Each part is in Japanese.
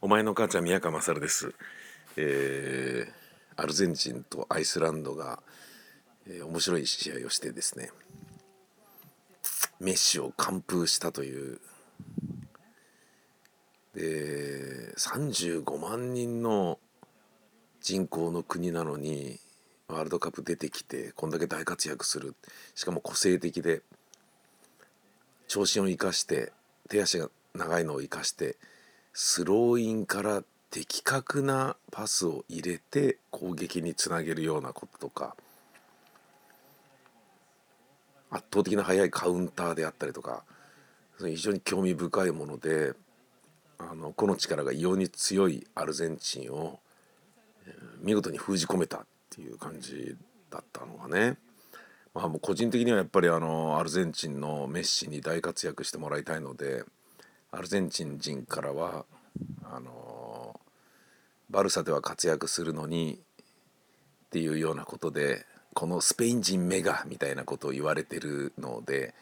お前の母ちゃん宮川勝です、えー、アルゼンチンとアイスランドが、えー、面白い試合をしてですね。メッシを完封したという。で35万人の人口の国なのにワールドカップ出てきてこんだけ大活躍する。しかも個性的で長身を生かして手足が長いのを生かしてスローインから的確なパスを入れて攻撃につなげるようなこととか圧倒的な速いカウンターであったりとか非常に興味深いものであの個の力が異様に強いアルゼンチンを見事に封じ込めたっていう感じだったのがね。まあ、もう個人的にはやっぱりあのアルゼンチンのメッシに大活躍してもらいたいのでアルゼンチン人からはあのバルサでは活躍するのにっていうようなことでこのスペイン人メガみたいなことを言われてるので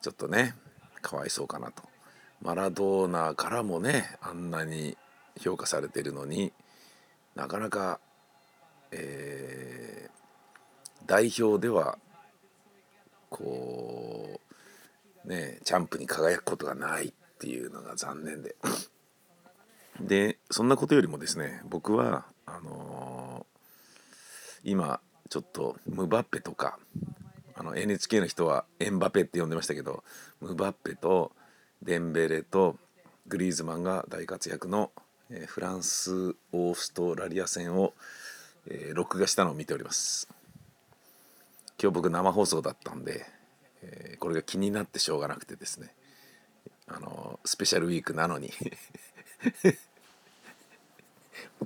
ちょっとねかわいそうかなと。マラドーナからもねあんなに評価されてるのになかなか、えー、代表ではこうねチャンプに輝くことがないっていうのが残念で。でそんなことよりもですね僕はあのー、今ちょっとムバッペとかあの NHK の人はエンバペって呼んでましたけどムバッペとデンベレとグリーズマンが大活躍の、えー、フランスオーストラリア戦を、えー、録画したのを見ております。今日僕生放送だったんで、えー、これが気になってしょうがなくてですね。あのスペシャルウィークなのに。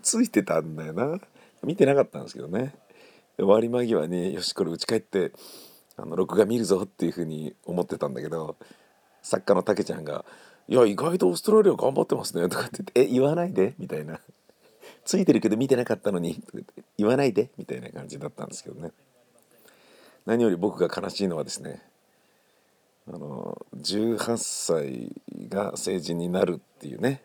ついてたんだよな。見てなかったんですけどね。終わり間際によしこれ家帰ってあの録画見るぞっていうふうに思ってたんだけど作家のたけちゃんが「いや意外とオーストラリア頑張ってますね」とかって言って「え言わないで」みたいな「ついてるけど見てなかったのに」とか言わないで？みたいな感じだったんですけどね。何より僕が悲しいのはですねあの18歳が成人になるっていうね、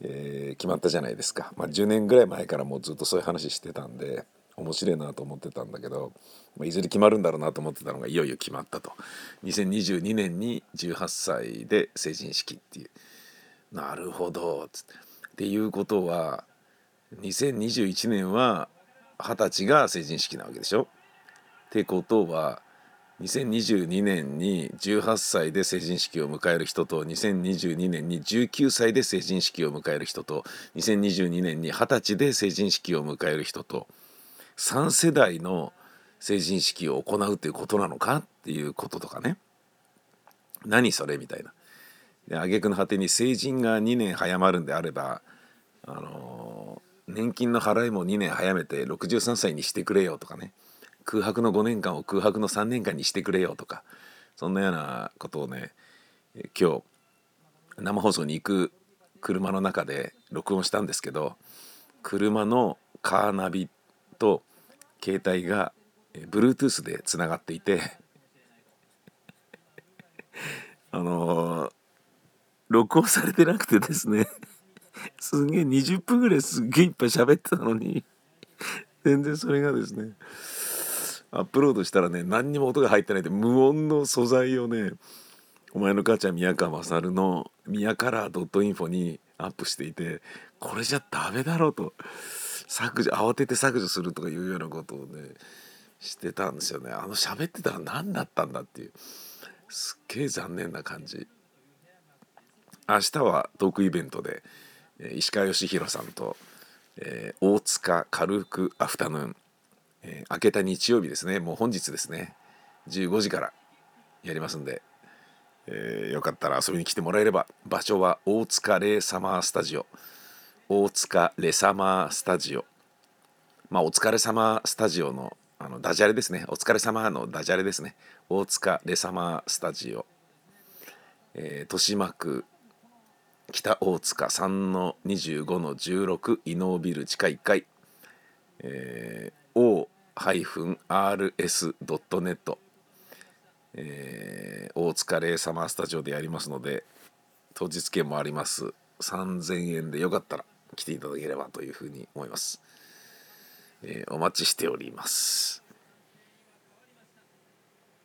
えー、決まったじゃないですか、まあ、10年ぐらい前からもうずっとそういう話してたんで面白いなと思ってたんだけど、まあ、いずれ決まるんだろうなと思ってたのがいよいよ決まったと。2022年に18歳で成人式っていう。なるほどって。いうことは2021年は二十歳が成人式なわけでしょ。ってことは2022年に18歳で成人式を迎える人と2022年に19歳で成人式を迎える人と2022年に20歳で成人式を迎える人と3世代の成人式を行うということなのかっていうこととかね何それみたいな。で挙句の果てに成人が2年早まるんであればあの年金の払いも2年早めて63歳にしてくれよとかね空白の5年間を空白の3年間にしてくれよとかそんなようなことをね今日生放送に行く車の中で録音したんですけど車のカーナビと携帯が Bluetooth でつながっていて あのー、録音されてなくてですねすげえ20分ぐらいすっげえいっぱい喋ってたのに全然それがですねアップロードしたらね何にも音が入ってないで無音の素材をねお前の母ちゃん宮川勝の宮カラー .info にアップしていてこれじゃダメだろうと。削除慌てて削除するとかいうようなことをねしてたんですよねあの喋ってたら何だったんだっていうすっげえ残念な感じ明日はトークイベントで石川義弘さんと、えー、大塚軽くアフタヌーン、えー、明けた日曜日ですね。もう本日ですね。15時からやりますんで、えー、よかったら遊びに来てもらえれば。場所は大塚レイサマースタジオ。大塚レサマースタジオ。まあお疲れ様スタジオのあのダジャレですね。お疲れ様のダジャレですね。大塚レサマースタジオ、えー、豊島区北大塚3の25の16伊能ビル地下1階、えー、o-rs.net、えー、大塚レイサマースタジオでやりますので当日券もあります3000円でよかったら来ていただければというふうに思います、えー、お待ちしております